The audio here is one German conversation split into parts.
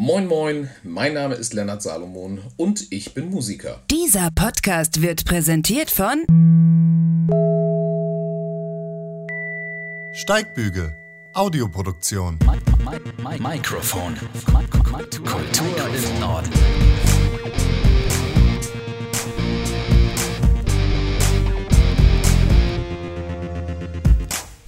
Moin Moin, mein Name ist Lennart Salomon und ich bin Musiker. Dieser Podcast wird präsentiert von Steigbügel, Audioproduktion. Mikrofon. Kultur im Norden.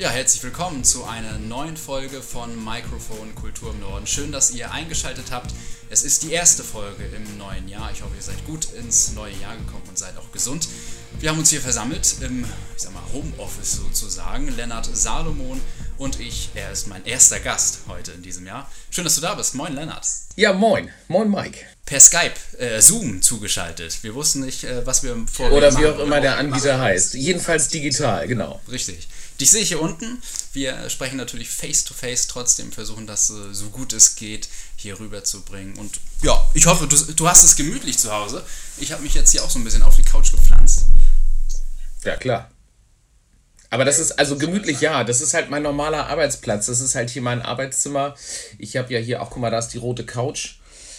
Ja, herzlich willkommen zu einer neuen Folge von Mikrofon Kultur im Norden. Schön, dass ihr eingeschaltet habt. Es ist die erste Folge im neuen Jahr. Ich hoffe, ihr seid gut ins neue Jahr gekommen und seid auch gesund. Wir haben uns hier versammelt im, ich sag mal, Homeoffice sozusagen. Lennart Salomon und ich. Er ist mein erster Gast heute in diesem Jahr. Schön, dass du da bist. Moin, Lennart. Ja, moin. Moin, Mike. Per Skype, äh, Zoom zugeschaltet. Wir wussten nicht, äh, was wir vorher Oder wie auch immer der Anbieter heißt. Jedenfalls digital, genau. Richtig. Dich sehe ich hier unten. Wir sprechen natürlich face to face trotzdem, versuchen das äh, so gut es geht hier rüber zu bringen. Und ja, ich hoffe, du, du hast es gemütlich zu Hause. Ich habe mich jetzt hier auch so ein bisschen auf die Couch gepflanzt. Ja, klar. Aber das ist also gemütlich, ja. Das ist halt mein normaler Arbeitsplatz. Das ist halt hier mein Arbeitszimmer. Ich habe ja hier auch, guck mal, da ist die rote Couch.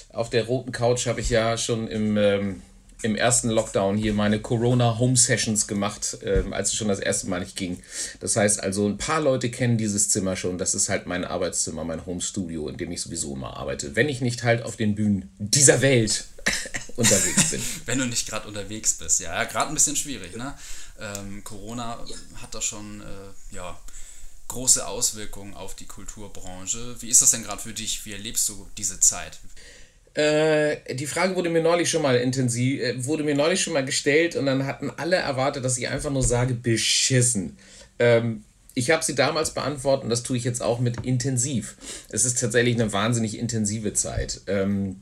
Auf der roten Couch habe ich ja schon im, ähm, im ersten Lockdown hier meine Corona Home Sessions gemacht, ähm, als es schon das erste Mal nicht ging. Das heißt also, ein paar Leute kennen dieses Zimmer schon. Das ist halt mein Arbeitszimmer, mein Home Studio, in dem ich sowieso immer arbeite. Wenn ich nicht halt auf den Bühnen dieser Welt unterwegs bin. Wenn du nicht gerade unterwegs bist, ja, ja gerade ein bisschen schwierig, ne? Ähm, Corona hat da schon, äh, ja, große Auswirkungen auf die Kulturbranche. Wie ist das denn gerade für dich? Wie erlebst du diese Zeit? Äh, die Frage wurde mir neulich schon mal intensiv, äh, wurde mir neulich schon mal gestellt und dann hatten alle erwartet, dass ich einfach nur sage, beschissen. Ähm, ich habe sie damals beantwortet und das tue ich jetzt auch mit intensiv. Es ist tatsächlich eine wahnsinnig intensive Zeit. Ähm,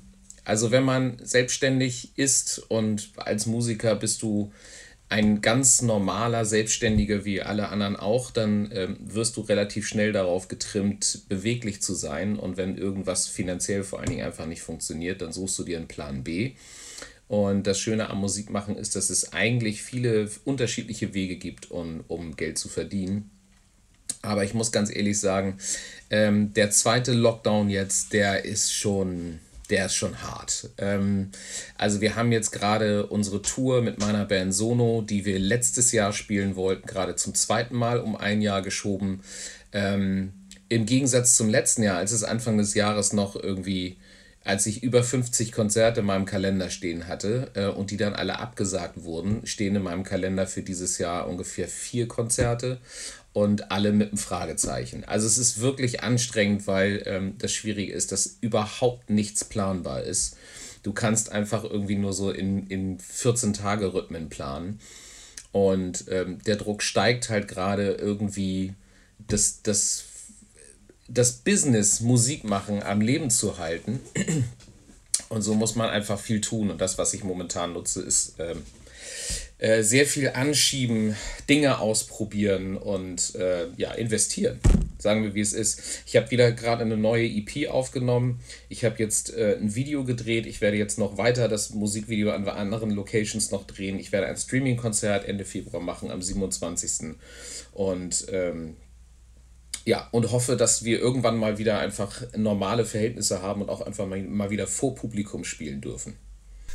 also wenn man selbstständig ist und als Musiker bist du ein ganz normaler Selbstständiger wie alle anderen auch, dann ähm, wirst du relativ schnell darauf getrimmt, beweglich zu sein. Und wenn irgendwas finanziell vor allen Dingen einfach nicht funktioniert, dann suchst du dir einen Plan B. Und das Schöne am Musikmachen ist, dass es eigentlich viele unterschiedliche Wege gibt, um, um Geld zu verdienen. Aber ich muss ganz ehrlich sagen, ähm, der zweite Lockdown jetzt, der ist schon der ist schon hart. Ähm, also wir haben jetzt gerade unsere Tour mit meiner Band Sono, die wir letztes Jahr spielen wollten, gerade zum zweiten Mal um ein Jahr geschoben. Ähm, Im Gegensatz zum letzten Jahr, als es Anfang des Jahres noch irgendwie, als ich über 50 Konzerte in meinem Kalender stehen hatte äh, und die dann alle abgesagt wurden, stehen in meinem Kalender für dieses Jahr ungefähr vier Konzerte und alle mit einem Fragezeichen. Also es ist wirklich anstrengend, weil ähm, das Schwierige ist, dass überhaupt nichts planbar ist. Du kannst einfach irgendwie nur so in, in 14-Tage-Rhythmen planen. Und ähm, der Druck steigt halt gerade irgendwie, das, das, das Business Musik machen am Leben zu halten. Und so muss man einfach viel tun. Und das, was ich momentan nutze, ist ähm, äh, sehr viel anschieben, Dinge ausprobieren und äh, ja, investieren. Sagen wir, wie es ist. Ich habe wieder gerade eine neue EP aufgenommen. Ich habe jetzt äh, ein Video gedreht. Ich werde jetzt noch weiter das Musikvideo an anderen Locations noch drehen. Ich werde ein Streaming-Konzert Ende Februar machen, am 27. Und ähm, ja, und hoffe, dass wir irgendwann mal wieder einfach normale Verhältnisse haben und auch einfach mal, mal wieder vor Publikum spielen dürfen.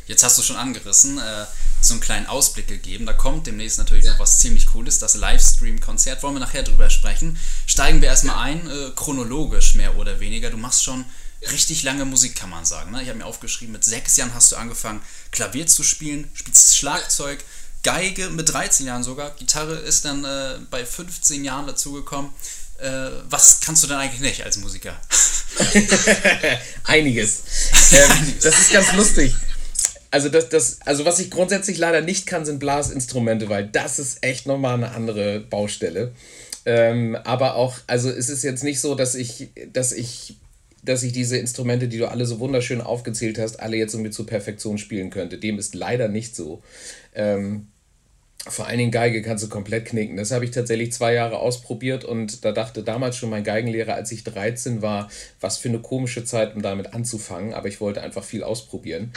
Jetzt hast du schon angerissen, äh, so einen kleinen Ausblick gegeben. Da kommt demnächst natürlich noch was ziemlich Cooles, das Livestream-Konzert. Wollen wir nachher drüber sprechen. Steigen wir erstmal ein, äh, chronologisch mehr oder weniger. Du machst schon richtig lange Musik, kann man sagen. Ne? Ich habe mir aufgeschrieben, mit sechs Jahren hast du angefangen, Klavier zu spielen, spielst Schlagzeug, Geige mit 13 Jahren sogar. Gitarre ist dann äh, bei 15 Jahren dazugekommen. Äh, was kannst du denn eigentlich nicht als Musiker? Einiges. Ähm, das ist ganz lustig also das, das, also was ich grundsätzlich leider nicht kann, sind Blasinstrumente, weil das ist echt nochmal eine andere Baustelle. Ähm, aber auch, also es ist jetzt nicht so, dass ich, dass ich, dass ich diese Instrumente, die du alle so wunderschön aufgezählt hast, alle jetzt irgendwie zur Perfektion spielen könnte. Dem ist leider nicht so. Ähm, vor allen Dingen Geige kannst du komplett knicken. Das habe ich tatsächlich zwei Jahre ausprobiert und da dachte damals schon mein Geigenlehrer, als ich 13 war, was für eine komische Zeit, um damit anzufangen. Aber ich wollte einfach viel ausprobieren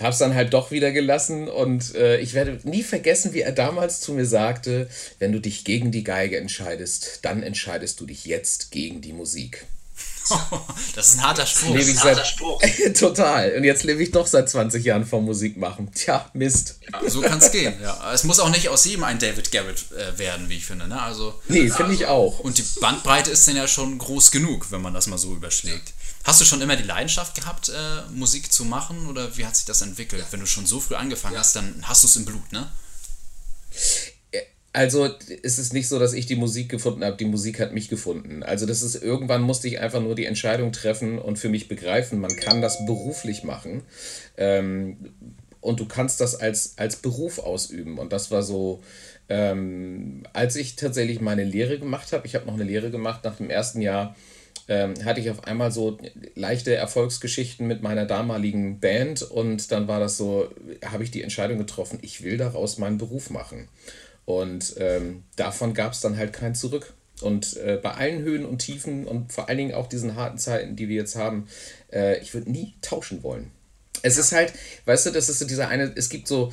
hab's dann halt doch wieder gelassen und äh, ich werde nie vergessen, wie er damals zu mir sagte, wenn du dich gegen die Geige entscheidest, dann entscheidest du dich jetzt gegen die Musik. das ist ein harter Spruch. Lebe ich seit, total. Und jetzt lebe ich doch seit 20 Jahren vom Musik machen. Tja, Mist. Ja, so kann es gehen, ja. Es muss auch nicht aus jedem ein David Garrett äh, werden, wie ich finde. Ne? Also, nee, finde ich auch. Und die Bandbreite ist dann ja schon groß genug, wenn man das mal so überschlägt. Hast du schon immer die Leidenschaft gehabt, äh, Musik zu machen oder wie hat sich das entwickelt? Wenn du schon so früh angefangen hast, dann hast du es im Blut, ne? Also es ist nicht so, dass ich die Musik gefunden habe, die Musik hat mich gefunden. Also das ist irgendwann musste ich einfach nur die Entscheidung treffen und für mich begreifen, man kann das beruflich machen ähm, und du kannst das als, als Beruf ausüben. Und das war so, ähm, als ich tatsächlich meine Lehre gemacht habe, ich habe noch eine Lehre gemacht nach dem ersten Jahr, ähm, hatte ich auf einmal so leichte Erfolgsgeschichten mit meiner damaligen Band und dann war das so, habe ich die Entscheidung getroffen, ich will daraus meinen Beruf machen. Und ähm, davon gab es dann halt kein Zurück. Und äh, bei allen Höhen und Tiefen und vor allen Dingen auch diesen harten Zeiten, die wir jetzt haben, äh, ich würde nie tauschen wollen. Es ist halt, weißt du, das ist so dieser eine, es gibt so,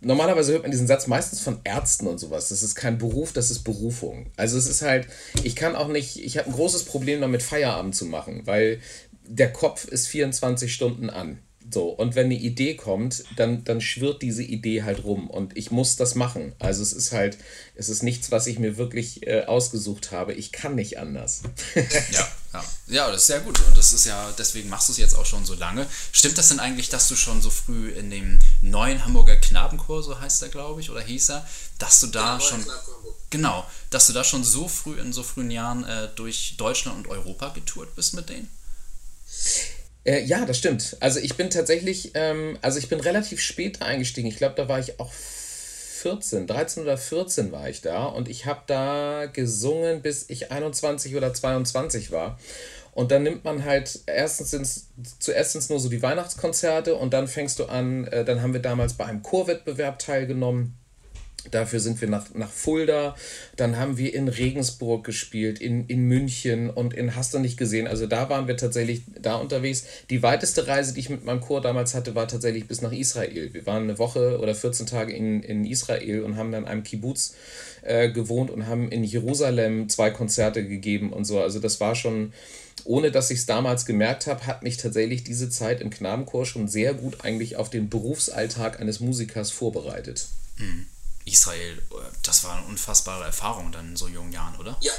normalerweise hört man diesen Satz meistens von Ärzten und sowas. Das ist kein Beruf, das ist Berufung. Also es ist halt, ich kann auch nicht, ich habe ein großes Problem damit, Feierabend zu machen, weil der Kopf ist 24 Stunden an. So, und wenn eine Idee kommt, dann, dann schwirrt diese Idee halt rum und ich muss das machen. Also es ist halt, es ist nichts, was ich mir wirklich äh, ausgesucht habe. Ich kann nicht anders. ja, ja. Ja, das ist sehr gut. Und das ist ja, deswegen machst du es jetzt auch schon so lange. Stimmt das denn eigentlich, dass du schon so früh in dem neuen Hamburger Knabenchor, so heißt er, glaube ich, oder hieß er, dass du da ja, schon. Genau, dass du da schon so früh in so frühen Jahren äh, durch Deutschland und Europa getourt bist mit denen? Äh, ja, das stimmt. Also ich bin tatsächlich, ähm, also ich bin relativ spät eingestiegen. Ich glaube, da war ich auch 14, 13 oder 14 war ich da und ich habe da gesungen, bis ich 21 oder 22 war. Und dann nimmt man halt erstens sind's, zuerst sind es nur so die Weihnachtskonzerte und dann fängst du an, äh, dann haben wir damals bei einem Chorwettbewerb teilgenommen Dafür sind wir nach, nach Fulda, dann haben wir in Regensburg gespielt, in, in München und in Hast du nicht gesehen. Also da waren wir tatsächlich da unterwegs. Die weiteste Reise, die ich mit meinem Chor damals hatte, war tatsächlich bis nach Israel. Wir waren eine Woche oder 14 Tage in, in Israel und haben dann in einem Kibbutz äh, gewohnt und haben in Jerusalem zwei Konzerte gegeben und so. Also das war schon, ohne dass ich es damals gemerkt habe, hat mich tatsächlich diese Zeit im Knabenchor schon sehr gut eigentlich auf den Berufsalltag eines Musikers vorbereitet. Mhm. Israel, das war eine unfassbare Erfahrung dann in so jungen Jahren, oder? Ja.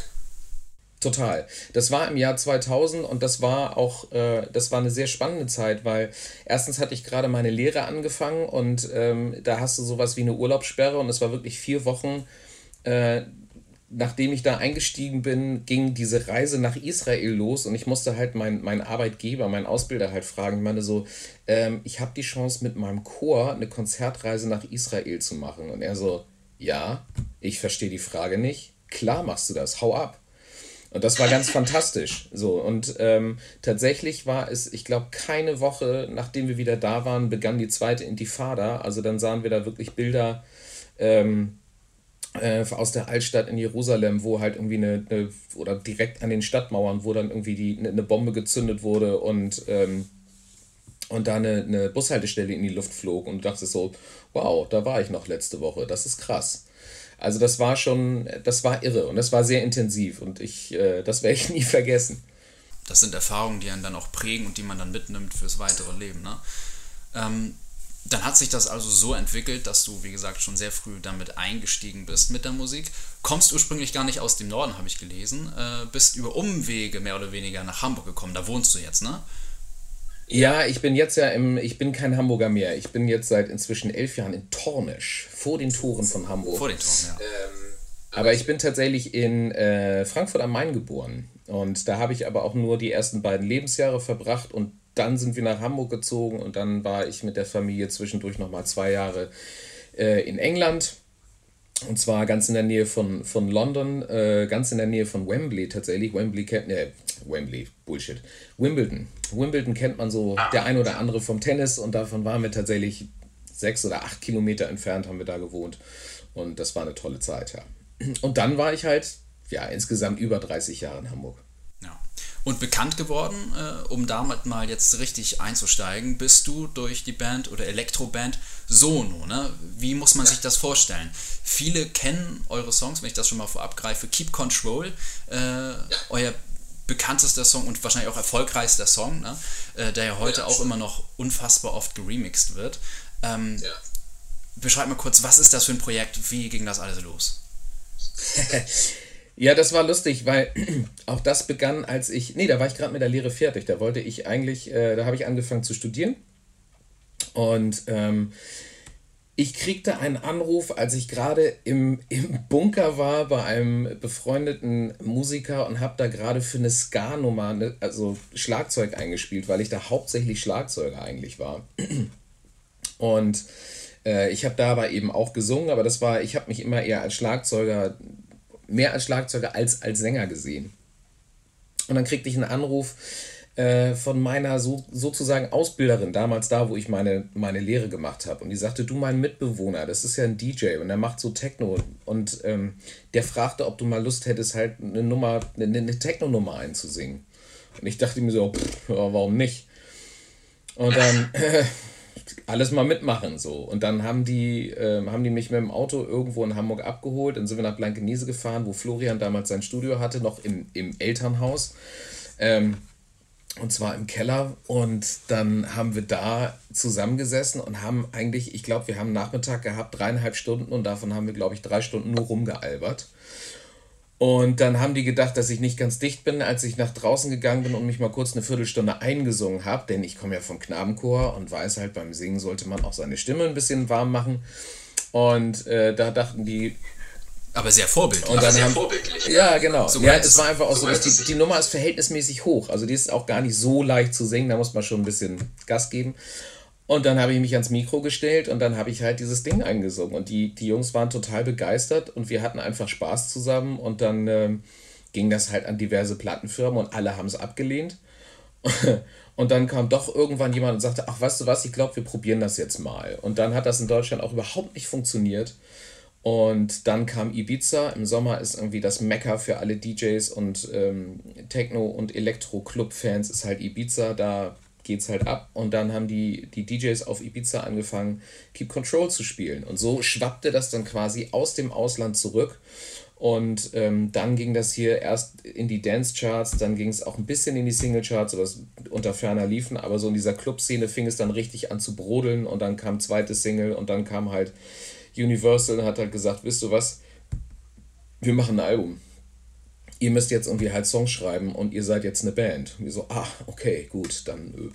Total. Das war im Jahr 2000 und das war auch, äh, das war eine sehr spannende Zeit, weil erstens hatte ich gerade meine Lehre angefangen und ähm, da hast du sowas wie eine Urlaubssperre und es war wirklich vier Wochen, äh, nachdem ich da eingestiegen bin, ging diese Reise nach Israel los und ich musste halt meinen mein Arbeitgeber, meinen Ausbilder halt fragen. Ich meine so, ähm, ich habe die Chance mit meinem Chor eine Konzertreise nach Israel zu machen. Und er so, ja, ich verstehe die Frage nicht. Klar machst du das, hau ab. Und das war ganz fantastisch. So, und ähm, tatsächlich war es, ich glaube, keine Woche, nachdem wir wieder da waren, begann die zweite Intifada. Also dann sahen wir da wirklich Bilder. Ähm, äh, aus der Altstadt in Jerusalem, wo halt irgendwie eine, eine, oder direkt an den Stadtmauern, wo dann irgendwie die, eine, eine Bombe gezündet wurde und, ähm, und da eine, eine Bushaltestelle in die Luft flog und du dachtest so, wow, da war ich noch letzte Woche, das ist krass. Also das war schon, das war irre und das war sehr intensiv und ich, äh, das werde ich nie vergessen. Das sind Erfahrungen, die einen dann auch prägen und die man dann mitnimmt fürs weitere Leben. Ne? Ähm, dann hat sich das also so entwickelt, dass du, wie gesagt, schon sehr früh damit eingestiegen bist mit der Musik. Kommst ursprünglich gar nicht aus dem Norden, habe ich gelesen. Äh, bist über Umwege mehr oder weniger nach Hamburg gekommen. Da wohnst du jetzt, ne? Ja, ich bin jetzt ja im, ich bin kein Hamburger mehr. Ich bin jetzt seit inzwischen elf Jahren in Tornisch, vor den Toren von Hamburg. Vor den Toren, ja. Ähm, aber ich bin tatsächlich in äh, Frankfurt am Main geboren. Und da habe ich aber auch nur die ersten beiden Lebensjahre verbracht und dann sind wir nach Hamburg gezogen und dann war ich mit der Familie zwischendurch nochmal zwei Jahre äh, in England. Und zwar ganz in der Nähe von, von London, äh, ganz in der Nähe von Wembley tatsächlich. Wembley kennt, ne, Wembley, Bullshit. Wimbledon. Wimbledon kennt man so der ein oder andere vom Tennis und davon waren wir tatsächlich sechs oder acht Kilometer entfernt, haben wir da gewohnt. Und das war eine tolle Zeit, ja. Und dann war ich halt, ja, insgesamt über 30 Jahre in Hamburg. Und bekannt geworden, äh, um damit mal jetzt richtig einzusteigen, bist du durch die Band oder Elektroband Sono. Ne? Wie muss man ja. sich das vorstellen? Viele kennen eure Songs, wenn ich das schon mal vorab greife. Keep Control, äh, ja. euer bekanntester Song und wahrscheinlich auch erfolgreichster Song, ne? äh, der ja heute ja, auch immer noch unfassbar oft geremixed wird. Ähm. Beschreib mal kurz, was ist das für ein Projekt? Wie ging das alles los? ja, das war lustig, weil auch das begann, als ich. Nee, da war ich gerade mit der Lehre fertig. Da wollte ich eigentlich, äh, da habe ich angefangen zu studieren. Und ähm, ich kriegte einen Anruf, als ich gerade im, im Bunker war bei einem befreundeten Musiker und habe da gerade für eine Ska-Nummer, ne, also Schlagzeug eingespielt, weil ich da hauptsächlich Schlagzeuger eigentlich war. Und äh, ich habe da aber eben auch gesungen, aber das war, ich habe mich immer eher als Schlagzeuger, mehr als Schlagzeuger als als Sänger gesehen. Und dann kriegte ich einen Anruf, äh, von meiner so, sozusagen Ausbilderin, damals da, wo ich meine, meine Lehre gemacht habe. Und die sagte, du mein Mitbewohner, das ist ja ein DJ und der macht so Techno. Und ähm, der fragte, ob du mal Lust hättest, halt eine Nummer, eine, eine Techno-Nummer einzusingen. Und ich dachte mir so, pff, warum nicht? Und dann alles mal mitmachen so. Und dann haben die, äh, haben die mich mit dem Auto irgendwo in Hamburg abgeholt. Dann sind wir nach Blankenese gefahren, wo Florian damals sein Studio hatte, noch im, im Elternhaus. Ähm, und zwar im Keller. Und dann haben wir da zusammengesessen und haben eigentlich, ich glaube, wir haben Nachmittag gehabt, dreieinhalb Stunden und davon haben wir, glaube ich, drei Stunden nur rumgealbert. Und dann haben die gedacht, dass ich nicht ganz dicht bin, als ich nach draußen gegangen bin und mich mal kurz eine Viertelstunde eingesungen habe, denn ich komme ja vom Knabenchor und weiß halt, beim Singen sollte man auch seine Stimme ein bisschen warm machen. Und äh, da dachten die, aber sehr vorbildlich. Und dann sehr haben, vorbildlich. Ja, genau. So ja, es war einfach auch so, dass die, die Nummer ist verhältnismäßig hoch. Also die ist auch gar nicht so leicht zu singen, da muss man schon ein bisschen Gas geben. Und dann habe ich mich ans Mikro gestellt und dann habe ich halt dieses Ding eingesungen. Und die, die Jungs waren total begeistert und wir hatten einfach Spaß zusammen. Und dann ähm, ging das halt an diverse Plattenfirmen und alle haben es abgelehnt. Und dann kam doch irgendwann jemand und sagte, ach weißt du was, ich glaube, wir probieren das jetzt mal. Und dann hat das in Deutschland auch überhaupt nicht funktioniert. Und dann kam Ibiza. Im Sommer ist irgendwie das Mekka für alle DJs und ähm, Techno- und Elektro-Club-Fans ist halt Ibiza. Da geht's halt ab. Und dann haben die, die DJs auf Ibiza angefangen, Keep Control zu spielen. Und so schwappte das dann quasi aus dem Ausland zurück. Und ähm, dann ging das hier erst in die Dance-Charts, dann ging es auch ein bisschen in die Single-Charts, was unter ferner liefen. Aber so in dieser Club-Szene fing es dann richtig an zu brodeln. Und dann kam zweite Single und dann kam halt Universal hat halt gesagt, wisst du was, wir machen ein Album. Ihr müsst jetzt irgendwie halt Songs schreiben und ihr seid jetzt eine Band. Und wir so, ah, okay, gut, dann,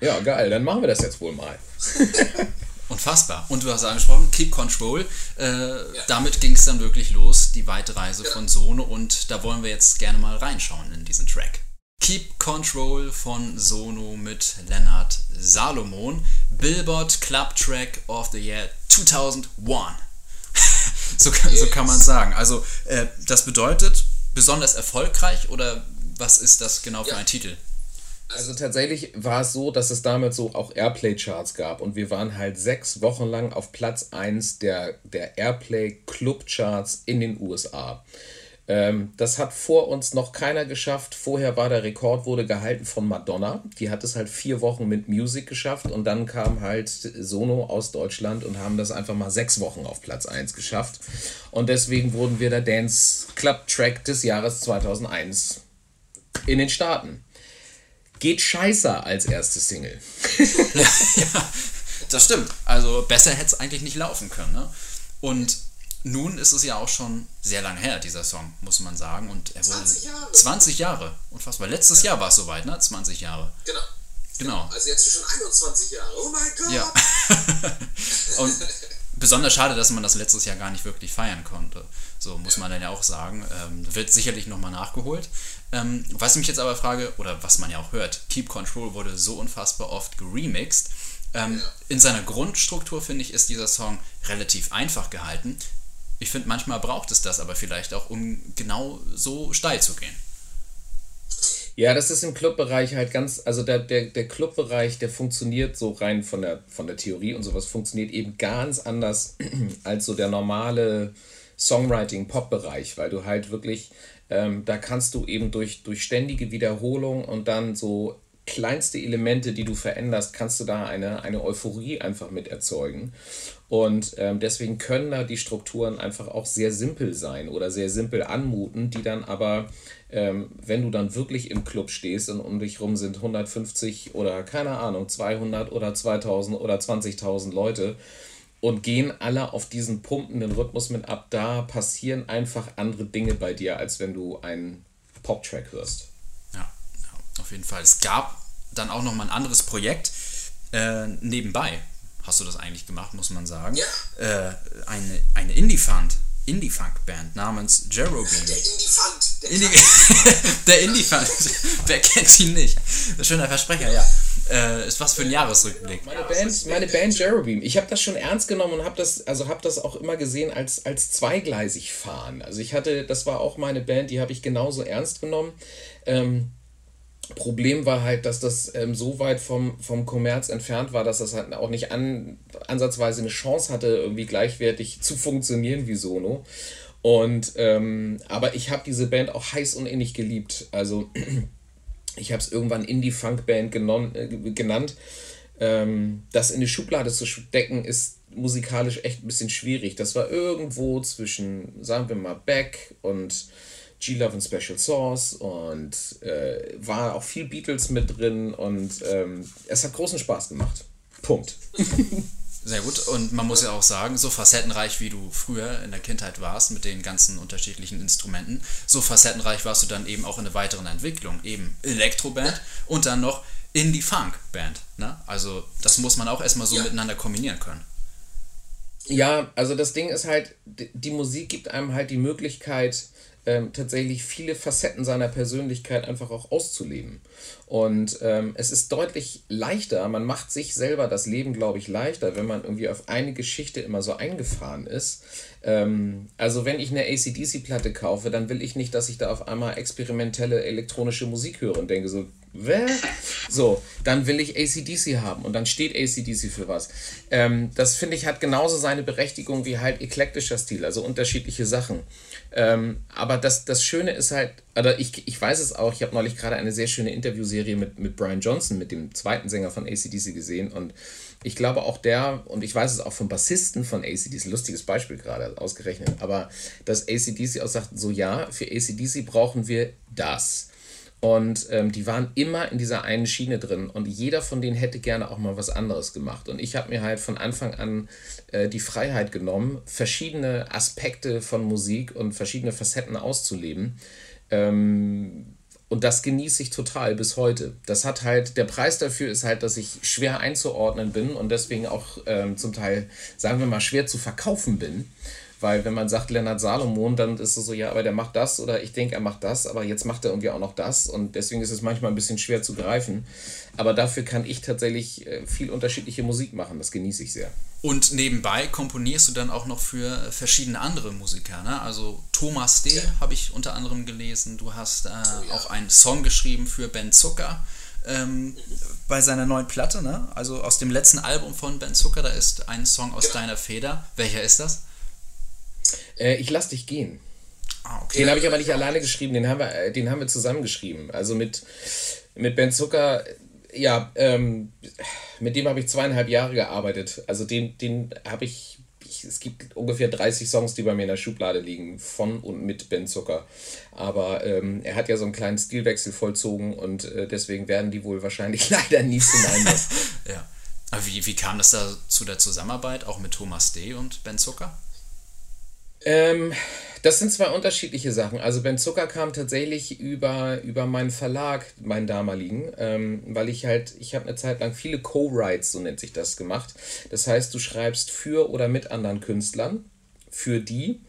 äh, ja, geil, dann machen wir das jetzt wohl mal. Unfassbar. Und du hast angesprochen, Keep Control. Äh, ja. Damit ging es dann wirklich los, die weite Reise ja. von Sono. Und da wollen wir jetzt gerne mal reinschauen in diesen Track. Keep Control von Sono mit Lennart Salomon. Billboard Club Track of the Year 2001. so, kann, so kann man sagen. Also äh, das bedeutet besonders erfolgreich oder was ist das genau für ja. ein Titel? Also tatsächlich war es so, dass es damals so auch Airplay-Charts gab und wir waren halt sechs Wochen lang auf Platz 1 der, der Airplay-Club-Charts in den USA. Ähm, das hat vor uns noch keiner geschafft. Vorher war der Rekord, wurde gehalten von Madonna. Die hat es halt vier Wochen mit Music geschafft und dann kam halt Sono aus Deutschland und haben das einfach mal sechs Wochen auf Platz 1 geschafft. Und deswegen wurden wir der Dance Club Track des Jahres 2001 in den Staaten. Geht scheißer als erste Single. ja, das stimmt. Also besser hätte es eigentlich nicht laufen können. Ne? Und nun ist es ja auch schon sehr lange her, dieser Song, muss man sagen. Und er 20 Jahre. 20 Jahre. Unfassbar. Letztes ja. Jahr war es soweit, ne? 20 Jahre. Genau. Genau. Also jetzt schon 21 Jahre. Oh mein Gott! Ja. und besonders schade, dass man das letztes Jahr gar nicht wirklich feiern konnte. So muss ja. man dann ja auch sagen. Ähm, wird sicherlich nochmal nachgeholt. Ähm, was ich mich jetzt aber frage, oder was man ja auch hört, Keep Control wurde so unfassbar oft geremixed. Ähm, ja. In seiner Grundstruktur, finde ich, ist dieser Song relativ einfach gehalten. Ich finde, manchmal braucht es das aber vielleicht auch, um genau so steil zu gehen. Ja, das ist im Clubbereich halt ganz, also der, der, der Clubbereich, der funktioniert so rein von der, von der Theorie und sowas, funktioniert eben ganz anders als so der normale Songwriting-Pop-Bereich, weil du halt wirklich, ähm, da kannst du eben durch, durch ständige Wiederholung und dann so kleinste Elemente, die du veränderst, kannst du da eine, eine Euphorie einfach mit erzeugen. Und ähm, deswegen können da die Strukturen einfach auch sehr simpel sein oder sehr simpel anmuten, die dann aber, ähm, wenn du dann wirklich im Club stehst und um dich rum sind 150 oder keine Ahnung, 200 oder 2000 oder 20.000 Leute und gehen alle auf diesen pumpenden Rhythmus mit ab, da passieren einfach andere Dinge bei dir, als wenn du einen Pop-Track hörst. Ja, auf jeden Fall. Es gab dann auch noch mal ein anderes Projekt äh, nebenbei hast du das eigentlich gemacht, muss man sagen. Ja. Äh, eine eine Indie-Fund. Indie-Funk-Band namens Jerobeam. Der Indie-Fund. Der, Indie der Indie-Fund. Wer kennt ihn nicht? Schöner Versprecher, ja. Äh, ist was für ein Jahresrückblick. Meine Band, meine Band Jerobeam. Ich habe das schon ernst genommen und habe das, also habe das auch immer gesehen als, als zweigleisig fahren. Also ich hatte, das war auch meine Band, die habe ich genauso ernst genommen. Ähm, Problem war halt, dass das ähm, so weit vom, vom Kommerz entfernt war, dass das halt auch nicht an, ansatzweise eine Chance hatte, irgendwie gleichwertig zu funktionieren wie Sono. Und ähm, aber ich habe diese Band auch heiß und innig geliebt. Also ich habe es irgendwann Indie-Funk-Band äh, genannt. Ähm, das in eine Schublade zu stecken, ist musikalisch echt ein bisschen schwierig. Das war irgendwo zwischen, sagen wir mal, Beck und G-Love and Special Sauce und äh, war auch viel Beatles mit drin und ähm, es hat großen Spaß gemacht. Punkt. Sehr gut. Und man muss ja auch sagen, so facettenreich wie du früher in der Kindheit warst mit den ganzen unterschiedlichen Instrumenten, so facettenreich warst du dann eben auch in der weiteren Entwicklung. Eben Elektroband und dann noch Indie-Funk-Band. Ne? Also das muss man auch erstmal so ja. miteinander kombinieren können. Ja, also das Ding ist halt, die Musik gibt einem halt die Möglichkeit, ähm, tatsächlich viele Facetten seiner Persönlichkeit einfach auch auszuleben. Und ähm, es ist deutlich leichter, man macht sich selber das Leben, glaube ich, leichter, wenn man irgendwie auf eine Geschichte immer so eingefahren ist. Ähm, also wenn ich eine ACDC-Platte kaufe, dann will ich nicht, dass ich da auf einmal experimentelle elektronische Musik höre und denke so, Wer? So, dann will ich ACDC haben und dann steht ACDC für was. Ähm, das finde ich hat genauso seine Berechtigung wie halt eklektischer Stil, also unterschiedliche Sachen. Ähm, aber das, das Schöne ist halt, oder ich, ich weiß es auch, ich habe neulich gerade eine sehr schöne Interviewserie mit, mit Brian Johnson, mit dem zweiten Sänger von ACDC gesehen und ich glaube auch der, und ich weiß es auch vom Bassisten von ACDC, lustiges Beispiel gerade ausgerechnet, aber dass ACDC auch sagt, so ja, für ACDC brauchen wir das. Und ähm, die waren immer in dieser einen Schiene drin und jeder von denen hätte gerne auch mal was anderes gemacht. Und ich habe mir halt von Anfang an äh, die Freiheit genommen, verschiedene Aspekte von Musik und verschiedene Facetten auszuleben. Ähm, und das genieße ich total bis heute. Das hat halt, der Preis dafür ist halt, dass ich schwer einzuordnen bin und deswegen auch ähm, zum Teil, sagen wir mal, schwer zu verkaufen bin. Weil wenn man sagt Lennart Salomon, dann ist es so, ja, aber der macht das oder ich denke, er macht das, aber jetzt macht er irgendwie auch noch das und deswegen ist es manchmal ein bisschen schwer zu greifen. Aber dafür kann ich tatsächlich äh, viel unterschiedliche Musik machen, das genieße ich sehr. Und nebenbei komponierst du dann auch noch für verschiedene andere Musiker, ne? Also Thomas D. Ja. habe ich unter anderem gelesen. Du hast äh, oh, ja. auch einen Song geschrieben für Ben Zucker. Ähm, bei seiner neuen Platte, ne? Also aus dem letzten Album von Ben Zucker, da ist ein Song aus ja. deiner Feder. Welcher ist das? Äh, ich lass dich gehen. Ah, okay. Den habe ich aber nicht alleine geschrieben, den haben wir, äh, den haben wir zusammen geschrieben. Also mit, mit Ben Zucker, ja, ähm, mit dem habe ich zweieinhalb Jahre gearbeitet. Also den, den habe ich, ich, es gibt ungefähr 30 Songs, die bei mir in der Schublade liegen, von und mit Ben Zucker. Aber ähm, er hat ja so einen kleinen Stilwechsel vollzogen und äh, deswegen werden die wohl wahrscheinlich leider nie zu meinem. ja. Aber wie, wie kam das da zu der Zusammenarbeit, auch mit Thomas D. und Ben Zucker? Ähm, das sind zwei unterschiedliche Sachen. Also Ben Zucker kam tatsächlich über, über meinen Verlag, meinen damaligen, ähm, weil ich halt, ich habe eine Zeit lang viele Co-Writes, so nennt sich das, gemacht. Das heißt, du schreibst für oder mit anderen Künstlern, für die.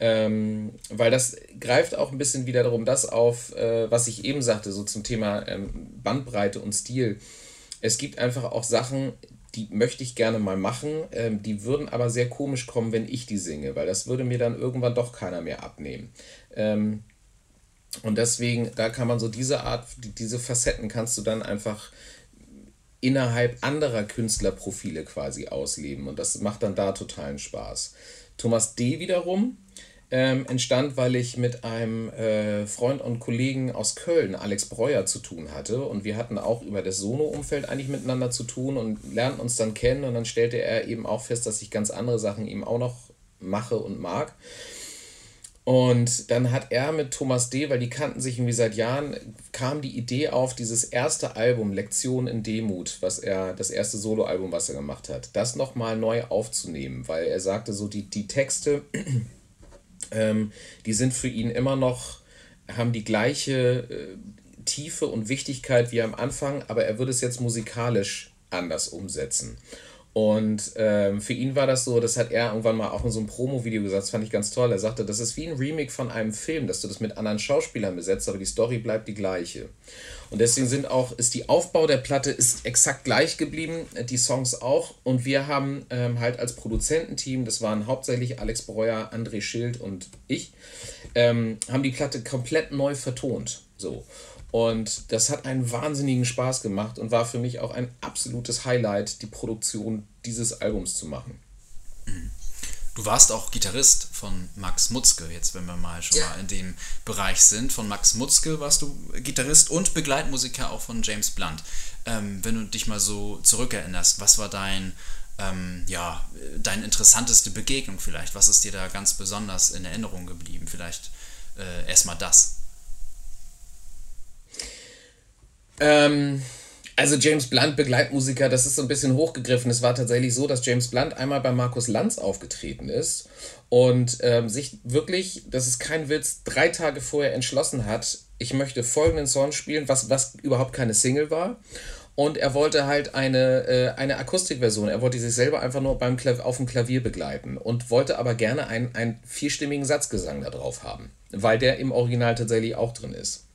Ähm, weil das greift auch ein bisschen wieder darum, das auf, äh, was ich eben sagte, so zum Thema ähm, Bandbreite und Stil. Es gibt einfach auch Sachen, die möchte ich gerne mal machen. Ähm, die würden aber sehr komisch kommen, wenn ich die singe, weil das würde mir dann irgendwann doch keiner mehr abnehmen. Ähm, und deswegen, da kann man so diese Art, diese Facetten kannst du dann einfach innerhalb anderer Künstlerprofile quasi ausleben. Und das macht dann da totalen Spaß. Thomas D. wiederum, ähm, entstand, weil ich mit einem äh, Freund und Kollegen aus Köln, Alex Breuer, zu tun hatte. Und wir hatten auch über das Sono-Umfeld eigentlich miteinander zu tun und lernten uns dann kennen. Und dann stellte er eben auch fest, dass ich ganz andere Sachen ihm auch noch mache und mag. Und dann hat er mit Thomas D., weil die kannten sich irgendwie seit Jahren, kam die Idee auf, dieses erste Album, Lektion in Demut, was er, das erste Soloalbum, was er gemacht hat, das nochmal neu aufzunehmen, weil er sagte, so die, die Texte ähm, die sind für ihn immer noch, haben die gleiche äh, Tiefe und Wichtigkeit wie am Anfang, aber er würde es jetzt musikalisch anders umsetzen. Und ähm, für ihn war das so, das hat er irgendwann mal auch in so einem Promo-Video gesagt, das fand ich ganz toll. Er sagte, das ist wie ein Remake von einem Film, dass du das mit anderen Schauspielern besetzt, aber die Story bleibt die gleiche. Und deswegen sind auch, ist die Aufbau der Platte ist exakt gleich geblieben, die Songs auch. Und wir haben ähm, halt als Produzententeam, das waren hauptsächlich Alex Breuer, André Schild und ich, ähm, haben die Platte komplett neu vertont. So. Und das hat einen wahnsinnigen Spaß gemacht und war für mich auch ein absolutes Highlight, die Produktion dieses Albums zu machen. Du warst auch Gitarrist von Max Mutzke, jetzt wenn wir mal schon ja. mal in dem Bereich sind. Von Max Mutzke warst du Gitarrist und Begleitmusiker auch von James Blunt. Ähm, wenn du dich mal so zurückerinnerst, was war dein, ähm, ja, deine interessanteste Begegnung vielleicht? Was ist dir da ganz besonders in Erinnerung geblieben? Vielleicht äh, erstmal das. Ähm, also James Blunt, Begleitmusiker, das ist so ein bisschen hochgegriffen. Es war tatsächlich so, dass James Blunt einmal bei Markus Lanz aufgetreten ist und ähm, sich wirklich, das ist kein Witz, drei Tage vorher entschlossen hat, ich möchte folgenden Song spielen, was, was überhaupt keine Single war. Und er wollte halt eine, äh, eine Akustikversion. Er wollte sich selber einfach nur beim Klav auf dem Klavier begleiten und wollte aber gerne einen, einen vierstimmigen Satzgesang da drauf haben, weil der im Original tatsächlich auch drin ist.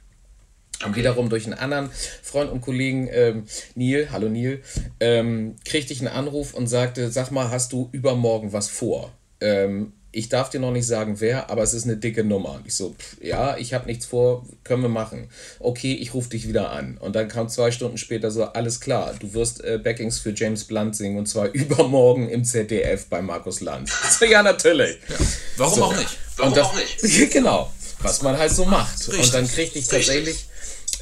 Und wiederum durch einen anderen Freund und Kollegen, ähm, Neil, hallo Neil, ähm, kriegte ich einen Anruf und sagte, sag mal, hast du übermorgen was vor? Ähm, ich darf dir noch nicht sagen, wer, aber es ist eine dicke Nummer. Und ich so, pff, ja, ich habe nichts vor, können wir machen. Okay, ich rufe dich wieder an. Und dann kam zwei Stunden später so, alles klar, du wirst äh, Backings für James Blunt singen und zwar übermorgen im ZDF bei Markus Lanz. So, ja, natürlich. Ja. Warum so. auch nicht? Warum das, auch nicht? genau, was man halt so macht. Richtig. Und dann kriegte ich tatsächlich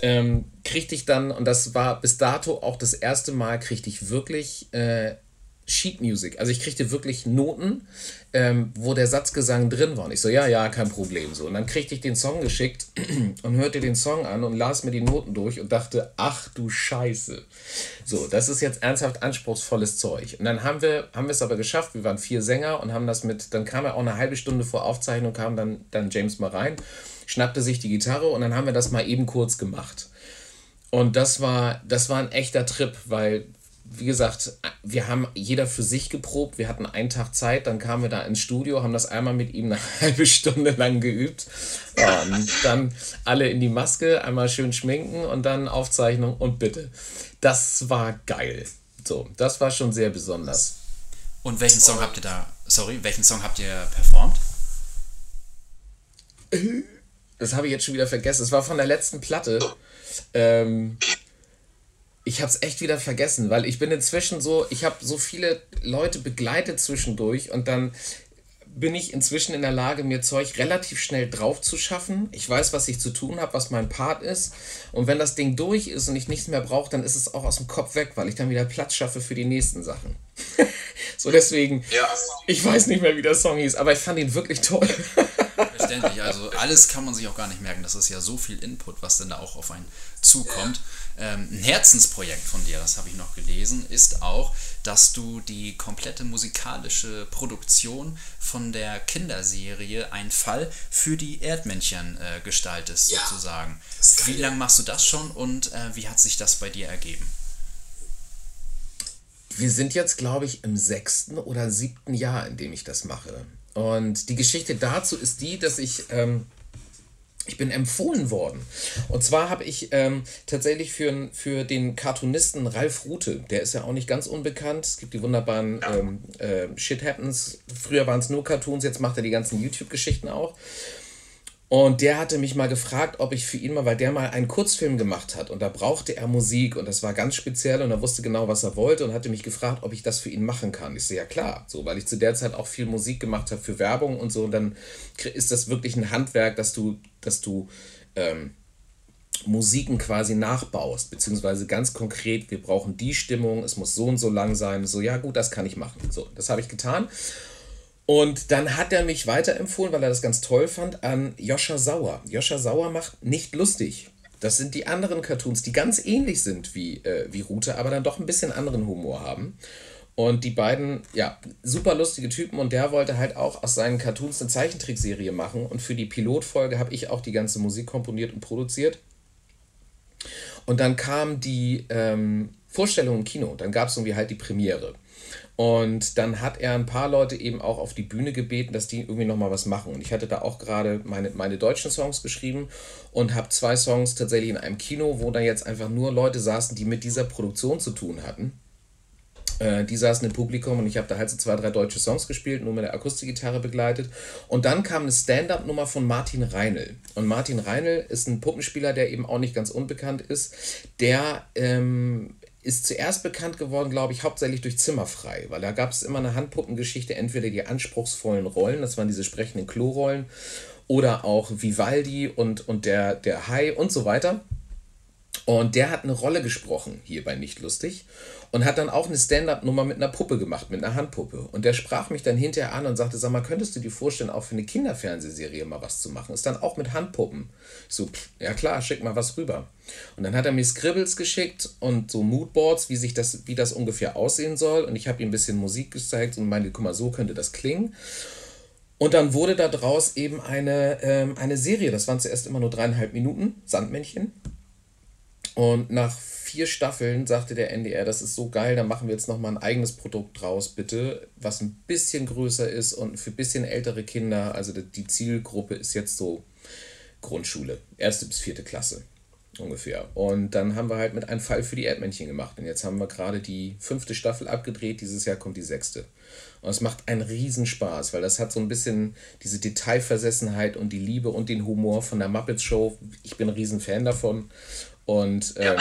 ähm, kriegte ich dann, und das war bis dato auch das erste Mal, kriegte ich wirklich äh, Sheet Music. Also ich kriegte wirklich Noten, ähm, wo der Satzgesang drin war. Und ich so, ja, ja, kein Problem. So. Und dann kriegte ich den Song geschickt und hörte den Song an und las mir die Noten durch und dachte, ach du Scheiße. So, das ist jetzt ernsthaft anspruchsvolles Zeug. Und dann haben wir, haben wir es aber geschafft. Wir waren vier Sänger und haben das mit, dann kam er auch eine halbe Stunde vor Aufzeichnung, kam dann, dann James mal rein schnappte sich die Gitarre und dann haben wir das mal eben kurz gemacht. Und das war, das war ein echter Trip, weil, wie gesagt, wir haben jeder für sich geprobt. Wir hatten einen Tag Zeit, dann kamen wir da ins Studio, haben das einmal mit ihm eine halbe Stunde lang geübt. Und dann alle in die Maske, einmal schön schminken und dann Aufzeichnung und bitte. Das war geil. So, das war schon sehr besonders. Und welchen Song habt ihr da, sorry, welchen Song habt ihr performt? Das habe ich jetzt schon wieder vergessen. Es war von der letzten Platte. Ähm, ich habe es echt wieder vergessen, weil ich bin inzwischen so, ich habe so viele Leute begleitet zwischendurch und dann bin ich inzwischen in der Lage, mir Zeug relativ schnell drauf zu schaffen. Ich weiß, was ich zu tun habe, was mein Part ist. Und wenn das Ding durch ist und ich nichts mehr brauche, dann ist es auch aus dem Kopf weg, weil ich dann wieder Platz schaffe für die nächsten Sachen. so deswegen, ja. ich weiß nicht mehr, wie der Song hieß, aber ich fand ihn wirklich toll. Verständlich, also alles kann man sich auch gar nicht merken. Das ist ja so viel Input, was denn da auch auf einen zukommt. Ähm, ein Herzensprojekt von dir, das habe ich noch gelesen, ist auch, dass du die komplette musikalische Produktion von der Kinderserie Ein Fall für die Erdmännchen äh, gestaltest, ja, sozusagen. Wie lange machst du das schon und äh, wie hat sich das bei dir ergeben? Wir sind jetzt, glaube ich, im sechsten oder siebten Jahr, in dem ich das mache. Und die Geschichte dazu ist die, dass ich, ähm, ich bin empfohlen worden. Und zwar habe ich ähm, tatsächlich für, für den Cartoonisten Ralf Rute, der ist ja auch nicht ganz unbekannt. Es gibt die wunderbaren ähm, äh, Shit Happens. Früher waren es nur Cartoons, jetzt macht er die ganzen YouTube-Geschichten auch. Und der hatte mich mal gefragt, ob ich für ihn mal, weil der mal einen Kurzfilm gemacht hat und da brauchte er Musik und das war ganz speziell und er wusste genau, was er wollte und hatte mich gefragt, ob ich das für ihn machen kann. Ich so, ja klar, so, weil ich zu der Zeit auch viel Musik gemacht habe für Werbung und so und dann ist das wirklich ein Handwerk, dass du, dass du ähm, Musiken quasi nachbaust, beziehungsweise ganz konkret, wir brauchen die Stimmung, es muss so und so lang sein, so, ja gut, das kann ich machen. So, das habe ich getan. Und dann hat er mich weiterempfohlen, weil er das ganz toll fand, an Joscha Sauer. Joscha Sauer macht nicht lustig. Das sind die anderen Cartoons, die ganz ähnlich sind wie, äh, wie Rute, aber dann doch ein bisschen anderen Humor haben. Und die beiden, ja, super lustige Typen und der wollte halt auch aus seinen Cartoons eine Zeichentrickserie machen. Und für die Pilotfolge habe ich auch die ganze Musik komponiert und produziert. Und dann kam die ähm, Vorstellung im Kino, dann gab es irgendwie halt die Premiere. Und dann hat er ein paar Leute eben auch auf die Bühne gebeten, dass die irgendwie nochmal was machen. Und ich hatte da auch gerade meine, meine deutschen Songs geschrieben und habe zwei Songs tatsächlich in einem Kino, wo da jetzt einfach nur Leute saßen, die mit dieser Produktion zu tun hatten. Äh, die saßen im Publikum und ich habe da halt so zwei, drei deutsche Songs gespielt, nur mit der Akustikgitarre begleitet. Und dann kam eine Stand-up-Nummer von Martin Reinl. Und Martin Reinl ist ein Puppenspieler, der eben auch nicht ganz unbekannt ist. Der ähm, ist zuerst bekannt geworden, glaube ich, hauptsächlich durch Zimmerfrei, weil da gab es immer eine Handpuppengeschichte, entweder die anspruchsvollen Rollen, das waren diese sprechenden Klorollen, oder auch Vivaldi und, und der, der Hai und so weiter. Und der hat eine Rolle gesprochen hier bei Nicht Lustig und hat dann auch eine Stand-up-Nummer mit einer Puppe gemacht, mit einer Handpuppe. Und der sprach mich dann hinterher an und sagte, sag mal, könntest du dir vorstellen, auch für eine Kinderfernsehserie mal was zu machen? Ist dann auch mit Handpuppen. So, pff, ja klar, schick mal was rüber. Und dann hat er mir Scribbles geschickt und so Moodboards, wie sich das, wie das ungefähr aussehen soll. Und ich habe ihm ein bisschen Musik gezeigt und meinte, guck mal, so könnte das klingen. Und dann wurde daraus eben eine, ähm, eine Serie. Das waren zuerst immer nur dreieinhalb Minuten, Sandmännchen. Und nach vier Staffeln sagte der NDR, das ist so geil, dann machen wir jetzt nochmal ein eigenes Produkt draus, bitte, was ein bisschen größer ist und für ein bisschen ältere Kinder. Also die Zielgruppe ist jetzt so Grundschule, erste bis vierte Klasse ungefähr. Und dann haben wir halt mit einem Fall für die Erdmännchen gemacht. Und jetzt haben wir gerade die fünfte Staffel abgedreht, dieses Jahr kommt die sechste. Und es macht einen Riesenspaß, weil das hat so ein bisschen diese Detailversessenheit und die Liebe und den Humor von der Muppets Show. Ich bin ein Riesenfan davon. Und ähm,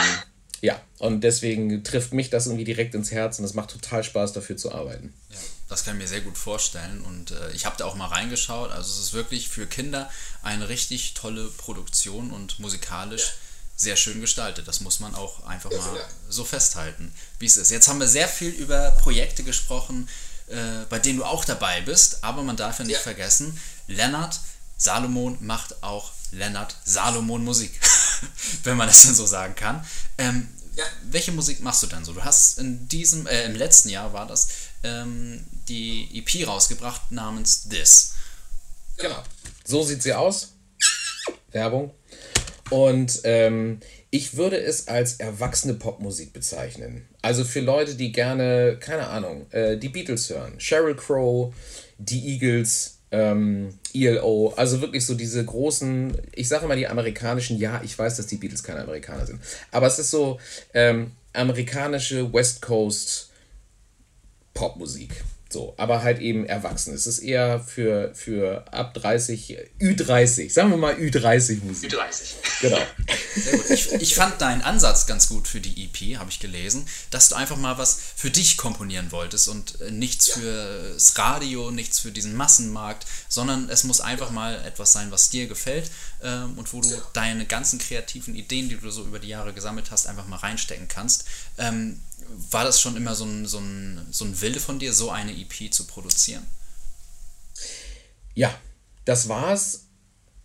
ja. Ja, und deswegen trifft mich das irgendwie direkt ins Herz und es macht total Spaß, dafür zu arbeiten. Ja, das kann ich mir sehr gut vorstellen und äh, ich habe da auch mal reingeschaut. Also es ist wirklich für Kinder eine richtig tolle Produktion und musikalisch ja. sehr schön gestaltet. Das muss man auch einfach mal so festhalten, wie es ist. Jetzt haben wir sehr viel über Projekte gesprochen, äh, bei denen du auch dabei bist, aber man darf ja nicht vergessen, Lennart Salomon macht auch Lennart Salomon Musik, wenn man das denn so sagen kann. Ähm, ja. Welche Musik machst du denn so? Du hast in diesem, äh, im letzten Jahr war das, ähm, die EP rausgebracht namens This. Genau. So sieht sie aus. Werbung. Und ähm, ich würde es als erwachsene Popmusik bezeichnen. Also für Leute, die gerne, keine Ahnung, äh, die Beatles hören, Sheryl Crow, die Eagles, ähm, ELO, also wirklich so diese großen, ich sage immer die amerikanischen, ja, ich weiß, dass die Beatles keine Amerikaner sind, aber es ist so ähm, amerikanische West Coast Popmusik. So, aber halt eben erwachsen. Es ist eher für, für ab 30, Ü30, sagen wir mal Ü30 Musik. Ü30. Genau. Sehr gut. Ich, ich fand deinen Ansatz ganz gut für die EP, habe ich gelesen, dass du einfach mal was für dich komponieren wolltest und äh, nichts ja. fürs Radio, nichts für diesen Massenmarkt, sondern es muss einfach mal etwas sein, was dir gefällt ähm, und wo du ja. deine ganzen kreativen Ideen, die du so über die Jahre gesammelt hast, einfach mal reinstecken kannst. Ähm, war das schon immer so ein, so, ein, so ein Wille von dir, so eine EP zu produzieren? Ja, das war's.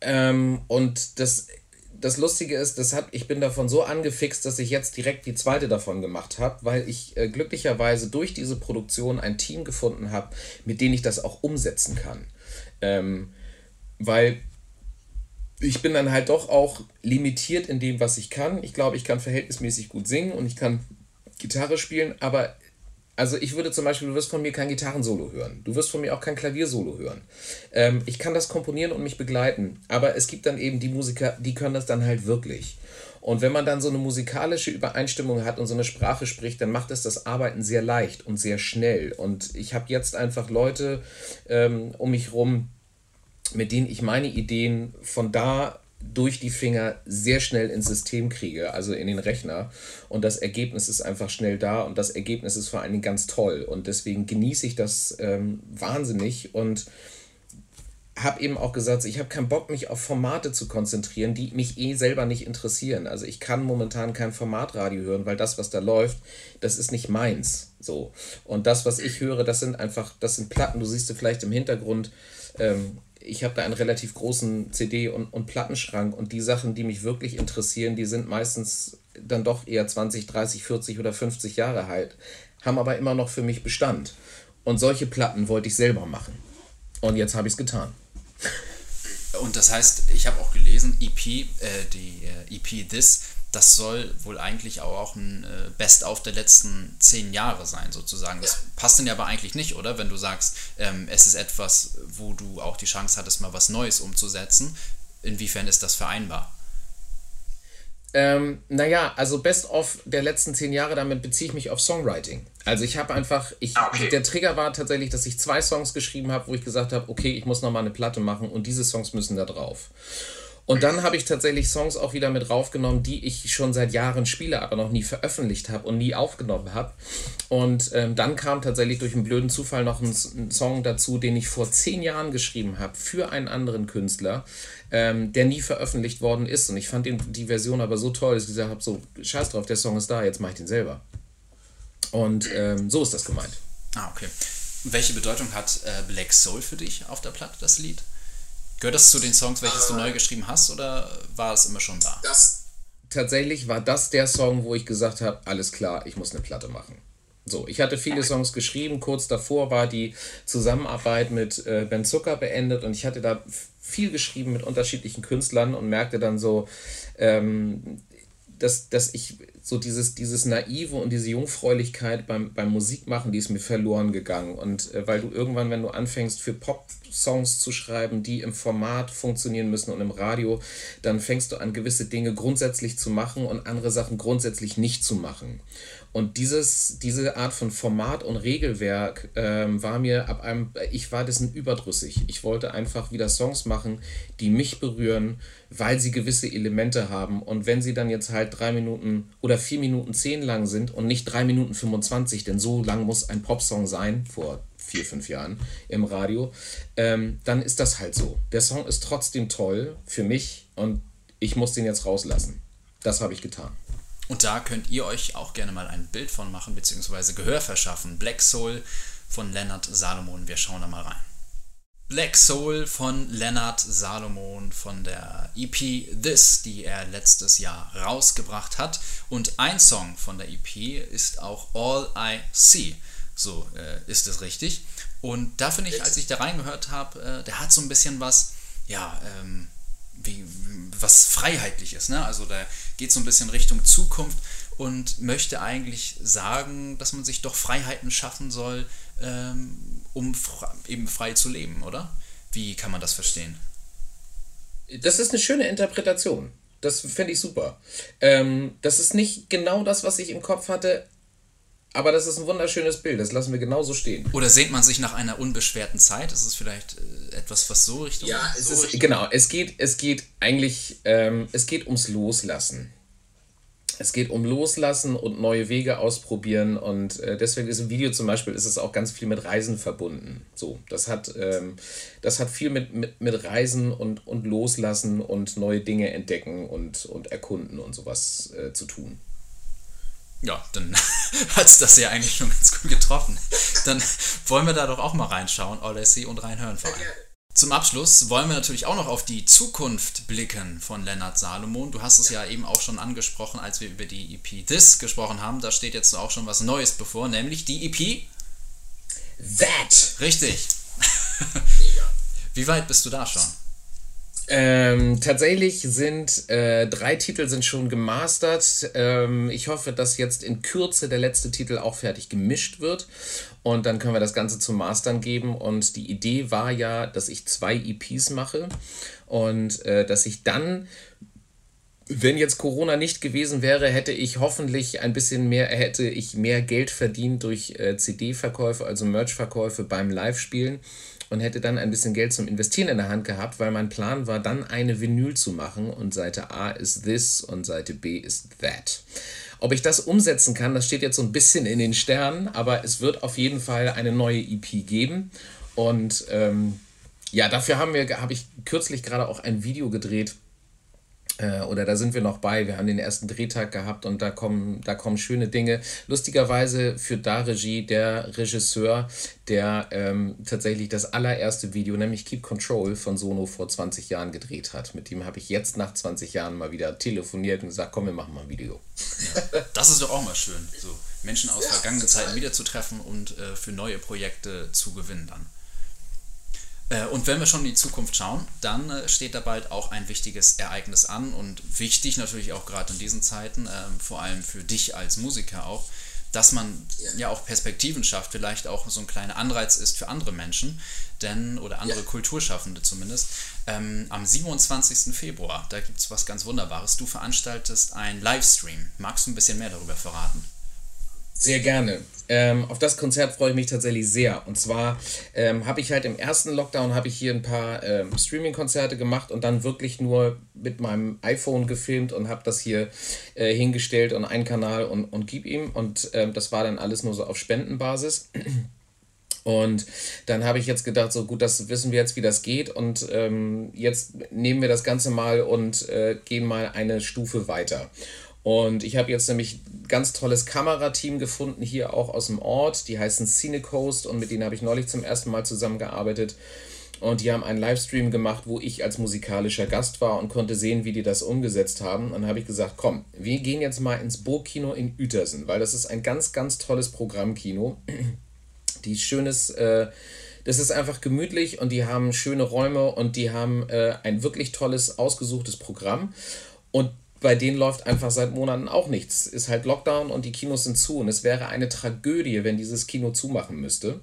Ähm, und das, das Lustige ist, das hat, ich bin davon so angefixt, dass ich jetzt direkt die zweite davon gemacht habe, weil ich äh, glücklicherweise durch diese Produktion ein Team gefunden habe, mit dem ich das auch umsetzen kann. Ähm, weil ich bin dann halt doch auch limitiert in dem, was ich kann. Ich glaube, ich kann verhältnismäßig gut singen und ich kann Gitarre spielen, aber also ich würde zum Beispiel, du wirst von mir kein Gitarrensolo hören. Du wirst von mir auch kein Klaviersolo hören. Ähm, ich kann das komponieren und mich begleiten, aber es gibt dann eben die Musiker, die können das dann halt wirklich. Und wenn man dann so eine musikalische Übereinstimmung hat und so eine Sprache spricht, dann macht es das Arbeiten sehr leicht und sehr schnell. Und ich habe jetzt einfach Leute ähm, um mich rum, mit denen ich meine Ideen von da durch die Finger sehr schnell ins System kriege, also in den Rechner. Und das Ergebnis ist einfach schnell da und das Ergebnis ist vor allen Dingen ganz toll. Und deswegen genieße ich das ähm, wahnsinnig und habe eben auch gesagt, ich habe keinen Bock, mich auf Formate zu konzentrieren, die mich eh selber nicht interessieren. Also ich kann momentan kein Formatradio hören, weil das, was da läuft, das ist nicht meins. So. Und das, was ich höre, das sind einfach, das sind Platten, du siehst du vielleicht im Hintergrund, ähm, ich habe da einen relativ großen CD- und, und Plattenschrank und die Sachen, die mich wirklich interessieren, die sind meistens dann doch eher 20, 30, 40 oder 50 Jahre alt, haben aber immer noch für mich Bestand. Und solche Platten wollte ich selber machen. Und jetzt habe ich es getan. Und das heißt, ich habe auch gelesen, EP, äh, die äh, EP This, das soll wohl eigentlich auch ein äh, Best-of der letzten zehn Jahre sein, sozusagen. Das ja. passt denn ja aber eigentlich nicht, oder? Wenn du sagst, ähm, es ist etwas, wo du auch die Chance hattest, mal was Neues umzusetzen. Inwiefern ist das vereinbar? Ähm, naja, also Best of der letzten zehn Jahre, damit beziehe ich mich auf Songwriting. Also ich habe einfach, ich, ah, okay. der Trigger war tatsächlich, dass ich zwei Songs geschrieben habe, wo ich gesagt habe, okay, ich muss nochmal eine Platte machen und diese Songs müssen da drauf. Und dann habe ich tatsächlich Songs auch wieder mit raufgenommen, die ich schon seit Jahren spiele, aber noch nie veröffentlicht habe und nie aufgenommen habe. Und ähm, dann kam tatsächlich durch einen blöden Zufall noch ein, ein Song dazu, den ich vor zehn Jahren geschrieben habe für einen anderen Künstler, ähm, der nie veröffentlicht worden ist. Und ich fand den, die Version aber so toll, dass ich gesagt habe, so, scheiß drauf, der Song ist da, jetzt mache ich den selber. Und ähm, so ist das gemeint. Ah, okay. Welche Bedeutung hat äh, Black Soul für dich auf der Platte, das Lied? Gehört das zu den Songs, welches du neu geschrieben hast, oder war es immer schon da? Das, tatsächlich war das der Song, wo ich gesagt habe, alles klar, ich muss eine Platte machen. So, ich hatte viele Songs geschrieben, kurz davor war die Zusammenarbeit mit äh, Ben Zucker beendet und ich hatte da viel geschrieben mit unterschiedlichen Künstlern und merkte dann so, ähm, dass, dass ich so dieses, dieses Naive und diese Jungfräulichkeit beim, beim Musikmachen, die ist mir verloren gegangen. Und äh, weil du irgendwann, wenn du anfängst für Pop-Songs zu schreiben, die im Format funktionieren müssen und im Radio, dann fängst du an, gewisse Dinge grundsätzlich zu machen und andere Sachen grundsätzlich nicht zu machen. Und dieses, diese Art von Format und Regelwerk ähm, war mir ab einem, ich war dessen überdrüssig. Ich wollte einfach wieder Songs machen, die mich berühren, weil sie gewisse Elemente haben. Und wenn sie dann jetzt halt drei Minuten oder vier Minuten zehn lang sind und nicht drei Minuten 25, denn so lang muss ein Popsong sein, vor vier, fünf Jahren im Radio, ähm, dann ist das halt so. Der Song ist trotzdem toll für mich und ich muss den jetzt rauslassen. Das habe ich getan. Und da könnt ihr euch auch gerne mal ein Bild von machen, beziehungsweise Gehör verschaffen. Black Soul von Lennart Salomon. Wir schauen da mal rein. Black Soul von Lennart Salomon von der EP This, die er letztes Jahr rausgebracht hat. Und ein Song von der EP ist auch All I See. So äh, ist es richtig. Und da finde ich, als ich da reingehört habe, äh, der hat so ein bisschen was, ja, ähm, wie, was Freiheitliches. Ne? Also da geht so ein bisschen Richtung Zukunft und möchte eigentlich sagen, dass man sich doch Freiheiten schaffen soll, ähm, um eben frei zu leben, oder? Wie kann man das verstehen? Das ist eine schöne Interpretation. Das fände ich super. Ähm, das ist nicht genau das, was ich im Kopf hatte, aber das ist ein wunderschönes Bild, das lassen wir genauso stehen. Oder sehnt man sich nach einer unbeschwerten Zeit? Ist es vielleicht äh, etwas, was so Richtung. Ja, es so ist, Richtung genau. Es geht, es geht eigentlich, ähm, es geht ums Loslassen. Es geht um Loslassen und neue Wege ausprobieren und äh, deswegen ist im Video zum Beispiel ist es auch ganz viel mit Reisen verbunden. So, das hat, ähm, das hat viel mit, mit, mit Reisen und, und Loslassen und neue Dinge entdecken und, und erkunden und sowas äh, zu tun. Ja, dann hat es das ja eigentlich schon ganz gut getroffen. Dann wollen wir da doch auch mal reinschauen, All I See und reinhören vor allem. Zum Abschluss wollen wir natürlich auch noch auf die Zukunft blicken von Lennart Salomon. Du hast es ja eben auch schon angesprochen, als wir über die EP This gesprochen haben. Da steht jetzt auch schon was Neues bevor, nämlich die EP That. Richtig. Wie weit bist du da schon? Ähm, tatsächlich sind äh, drei Titel sind schon gemastert. Ähm, ich hoffe, dass jetzt in Kürze der letzte Titel auch fertig gemischt wird. Und dann können wir das Ganze zum Mastern geben. Und die Idee war ja, dass ich zwei EPs mache und äh, dass ich dann wenn jetzt Corona nicht gewesen wäre, hätte ich hoffentlich ein bisschen mehr, hätte ich mehr Geld verdient durch äh, CD-Verkäufe, also Merch-Verkäufe beim Live-Spielen und hätte dann ein bisschen Geld zum Investieren in der Hand gehabt, weil mein Plan war, dann eine Vinyl zu machen und Seite A ist this und Seite B ist that. Ob ich das umsetzen kann, das steht jetzt so ein bisschen in den Sternen, aber es wird auf jeden Fall eine neue EP geben und ähm, ja, dafür haben wir, habe ich kürzlich gerade auch ein Video gedreht äh, oder da sind wir noch bei. Wir haben den ersten Drehtag gehabt und da kommen, da kommen schöne Dinge. Lustigerweise führt da Regie der Regisseur, der ähm, tatsächlich das allererste Video, nämlich Keep Control von Sono vor 20 Jahren gedreht hat. Mit dem habe ich jetzt nach 20 Jahren mal wieder telefoniert und gesagt, komm, wir machen mal ein Video. Ja, das ist doch auch mal schön, so Menschen aus vergangenen Zeiten wiederzutreffen und äh, für neue Projekte zu gewinnen dann. Äh, und wenn wir schon in die Zukunft schauen, dann äh, steht da bald auch ein wichtiges Ereignis an und wichtig natürlich auch gerade in diesen Zeiten, ähm, vor allem für dich als Musiker auch, dass man ja auch Perspektiven schafft, vielleicht auch so ein kleiner Anreiz ist für andere Menschen, denn, oder andere ja. Kulturschaffende zumindest. Ähm, am 27. Februar, da gibt es was ganz Wunderbares. Du veranstaltest einen Livestream. Magst du ein bisschen mehr darüber verraten? Sehr gerne. Ähm, auf das Konzert freue ich mich tatsächlich sehr. Und zwar ähm, habe ich halt im ersten Lockdown habe ich hier ein paar ähm, Streaming-Konzerte gemacht und dann wirklich nur mit meinem iPhone gefilmt und habe das hier äh, hingestellt und einen Kanal und, und gib ihm. Und ähm, das war dann alles nur so auf Spendenbasis. Und dann habe ich jetzt gedacht, so gut, das wissen wir jetzt, wie das geht. Und ähm, jetzt nehmen wir das Ganze mal und äh, gehen mal eine Stufe weiter. Und ich habe jetzt nämlich ganz tolles Kamerateam gefunden, hier auch aus dem Ort. Die heißen Cinecoast und mit denen habe ich neulich zum ersten Mal zusammengearbeitet. Und die haben einen Livestream gemacht, wo ich als musikalischer Gast war und konnte sehen, wie die das umgesetzt haben. Und dann habe ich gesagt, komm, wir gehen jetzt mal ins Burgkino in Uetersen, weil das ist ein ganz, ganz tolles Programmkino. Die schönes, äh, das ist einfach gemütlich und die haben schöne Räume und die haben äh, ein wirklich tolles, ausgesuchtes Programm. Und bei denen läuft einfach seit Monaten auch nichts. Ist halt Lockdown und die Kinos sind zu. Und es wäre eine Tragödie, wenn dieses Kino zumachen müsste.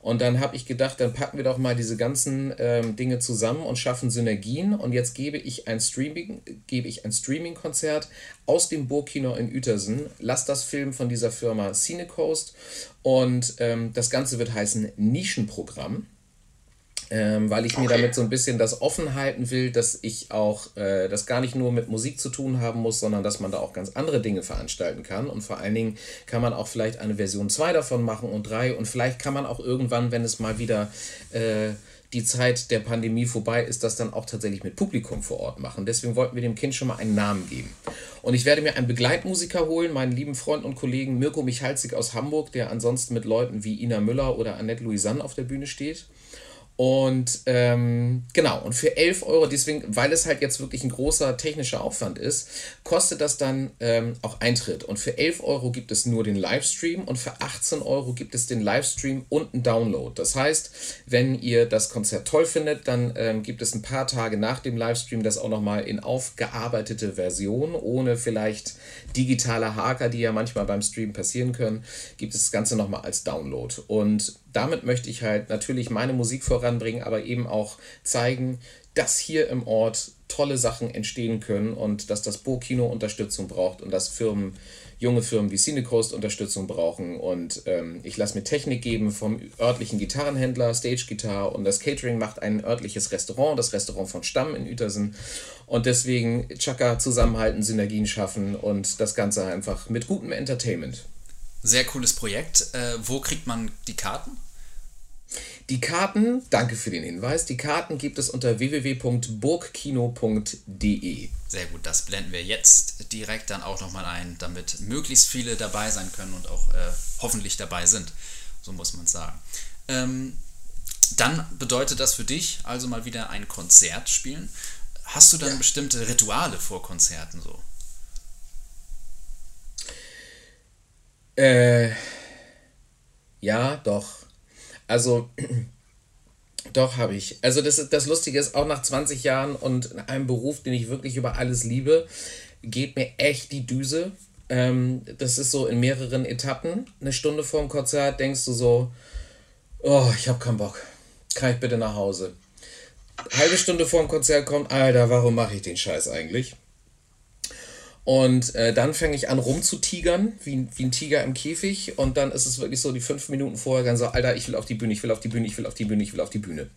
Und dann habe ich gedacht, dann packen wir doch mal diese ganzen ähm, Dinge zusammen und schaffen Synergien. Und jetzt gebe ich ein Streaming, gebe ich ein Streaming-Konzert aus dem Burgkino in Uetersen. Lass das Film von dieser Firma Cinecoast. Und ähm, das Ganze wird heißen Nischenprogramm ähm, weil ich okay. mir damit so ein bisschen das offen halten will, dass ich auch äh, das gar nicht nur mit Musik zu tun haben muss, sondern dass man da auch ganz andere Dinge veranstalten kann. Und vor allen Dingen kann man auch vielleicht eine Version 2 davon machen und 3 und vielleicht kann man auch irgendwann, wenn es mal wieder äh, die Zeit der Pandemie vorbei ist, das dann auch tatsächlich mit Publikum vor Ort machen. Deswegen wollten wir dem Kind schon mal einen Namen geben. Und ich werde mir einen Begleitmusiker holen, meinen lieben Freund und Kollegen Mirko Michalzig aus Hamburg, der ansonsten mit Leuten wie Ina Müller oder Annette Louisanne auf der Bühne steht. Und ähm, genau, und für 11 Euro, deswegen, weil es halt jetzt wirklich ein großer technischer Aufwand ist, kostet das dann ähm, auch Eintritt. Und für 11 Euro gibt es nur den Livestream und für 18 Euro gibt es den Livestream und einen Download. Das heißt, wenn ihr das Konzert toll findet, dann ähm, gibt es ein paar Tage nach dem Livestream das auch nochmal in aufgearbeitete Version, ohne vielleicht digitale Haker, die ja manchmal beim Stream passieren können, gibt es das Ganze nochmal als Download. Und damit möchte ich halt natürlich meine Musik voranbringen, aber eben auch zeigen, dass hier im Ort tolle Sachen entstehen können und dass das Burgkino Unterstützung braucht und dass Firmen, junge Firmen wie Cinecoast Unterstützung brauchen. Und ähm, ich lasse mir Technik geben vom örtlichen Gitarrenhändler, Stage Guitar und das Catering macht ein örtliches Restaurant, das Restaurant von Stamm in Uetersen. Und deswegen Chaka zusammenhalten, Synergien schaffen und das Ganze einfach mit gutem Entertainment. Sehr cooles Projekt. Äh, wo kriegt man die Karten? Die Karten, danke für den Hinweis, die Karten gibt es unter www.burgkino.de. Sehr gut, das blenden wir jetzt direkt dann auch nochmal ein, damit möglichst viele dabei sein können und auch äh, hoffentlich dabei sind. So muss man sagen. Ähm, dann bedeutet das für dich also mal wieder ein Konzert spielen. Hast du dann ja. bestimmte Rituale vor Konzerten so? Äh, ja, doch. Also, doch habe ich. Also das, das Lustige ist, auch nach 20 Jahren und einem Beruf, den ich wirklich über alles liebe, geht mir echt die Düse. Ähm, das ist so in mehreren Etappen. Eine Stunde vor dem Konzert denkst du so, oh, ich habe keinen Bock. Kann ich bitte nach Hause? Halbe Stunde vor dem Konzert kommt, Alter, warum mache ich den Scheiß eigentlich? Und äh, dann fange ich an rumzutigern, wie, wie ein Tiger im Käfig. Und dann ist es wirklich so, die fünf Minuten vorher dann so, Alter, ich will auf die Bühne, ich will auf die Bühne, ich will auf die Bühne, ich will auf die Bühne.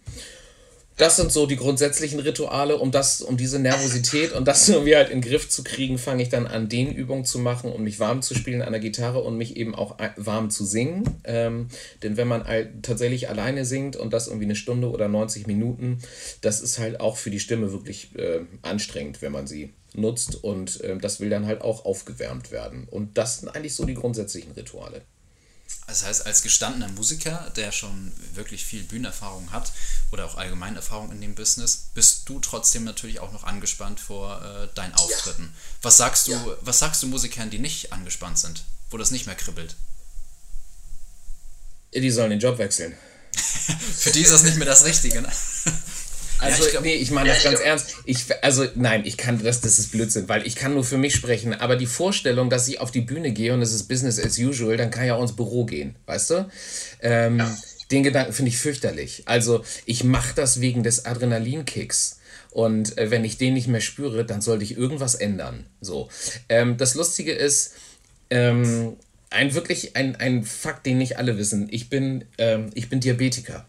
Das sind so die grundsätzlichen Rituale, um das, um diese Nervosität und das irgendwie halt in den Griff zu kriegen, fange ich dann an, den Übungen zu machen, um mich warm zu spielen an der Gitarre und mich eben auch warm zu singen. Ähm, denn wenn man halt tatsächlich alleine singt und das irgendwie eine Stunde oder 90 Minuten, das ist halt auch für die Stimme wirklich äh, anstrengend, wenn man sie nutzt und äh, das will dann halt auch aufgewärmt werden. Und das sind eigentlich so die grundsätzlichen Rituale. Das heißt, als gestandener Musiker, der schon wirklich viel Bühnenerfahrung hat oder auch allgemeine Erfahrung in dem Business, bist du trotzdem natürlich auch noch angespannt vor äh, deinen Auftritten. Ja. Was sagst du, ja. was sagst du Musikern, die nicht angespannt sind, wo das nicht mehr kribbelt? Die sollen den Job wechseln. Für die ist das nicht mehr das Richtige, ne? Also, ja, ich nee, ich meine das ganz ernst. Ich, also, nein, ich kann das, das ist Blödsinn, weil ich kann nur für mich sprechen. Aber die Vorstellung, dass ich auf die Bühne gehe und es ist Business as usual, dann kann ich auch ins Büro gehen, weißt du? Ähm, ja. Den Gedanken finde ich fürchterlich. Also, ich mache das wegen des Adrenalinkicks. Und äh, wenn ich den nicht mehr spüre, dann sollte ich irgendwas ändern. So. Ähm, das Lustige ist, ähm, ein wirklich ein, ein Fakt, den nicht alle wissen. Ich bin, ähm, ich bin Diabetiker.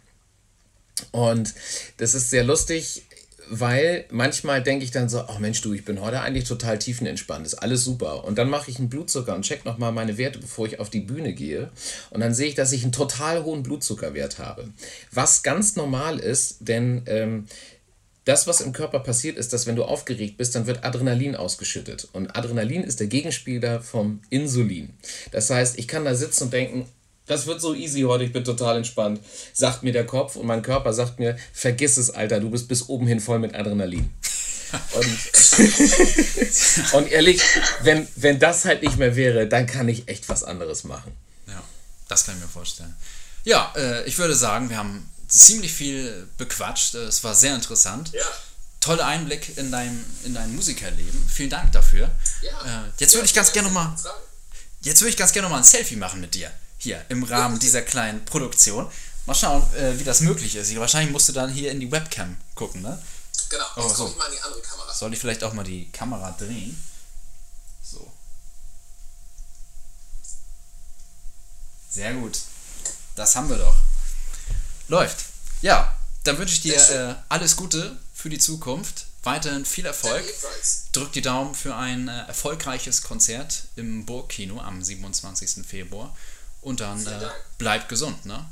Und das ist sehr lustig, weil manchmal denke ich dann so, ach Mensch, du, ich bin heute eigentlich total tiefenentspannt, ist alles super. Und dann mache ich einen Blutzucker und check nochmal meine Werte, bevor ich auf die Bühne gehe. Und dann sehe ich, dass ich einen total hohen Blutzuckerwert habe. Was ganz normal ist, denn ähm, das, was im Körper passiert, ist, dass wenn du aufgeregt bist, dann wird Adrenalin ausgeschüttet. Und Adrenalin ist der Gegenspieler vom Insulin. Das heißt, ich kann da sitzen und denken, das wird so easy heute, ich bin total entspannt, sagt mir der Kopf und mein Körper sagt mir, vergiss es, Alter, du bist bis oben hin voll mit Adrenalin. Und, und ehrlich, wenn, wenn das halt nicht mehr wäre, dann kann ich echt was anderes machen. Ja, das kann ich mir vorstellen. Ja, äh, ich würde sagen, wir haben ziemlich viel bequatscht. Es war sehr interessant. Ja. Toller Einblick in dein, in dein Musikerleben. Vielen Dank dafür. Ja. Äh, jetzt würde ich ganz gerne mal. Jetzt würde ich ganz gerne noch mal ein Selfie machen mit dir hier im Rahmen dieser kleinen Produktion. Mal schauen, äh, wie das möglich ist. Wahrscheinlich musst du dann hier in die Webcam gucken, ne? Genau, oh, jetzt so. ich mal in die andere Kamera. Soll ich vielleicht auch mal die Kamera drehen? So. Sehr gut. Das haben wir doch. Läuft. Ja, dann wünsche ich dir äh, alles Gute für die Zukunft. Weiterhin viel Erfolg. Drück die Daumen für ein äh, erfolgreiches Konzert im Burgkino am 27. Februar. Und dann äh, bleibt gesund, ne?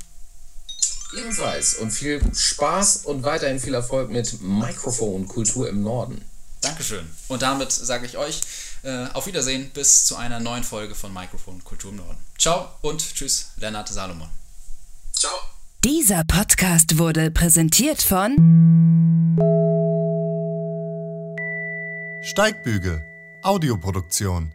Ebenfalls. Und viel Spaß und weiterhin viel Erfolg mit Mikrofon Kultur im Norden. Dankeschön. Und damit sage ich euch äh, auf Wiedersehen bis zu einer neuen Folge von Mikrofon Kultur im Norden. Ciao und tschüss, Lennart Salomon. Ciao. Dieser Podcast wurde präsentiert von Steigbügel, Audioproduktion.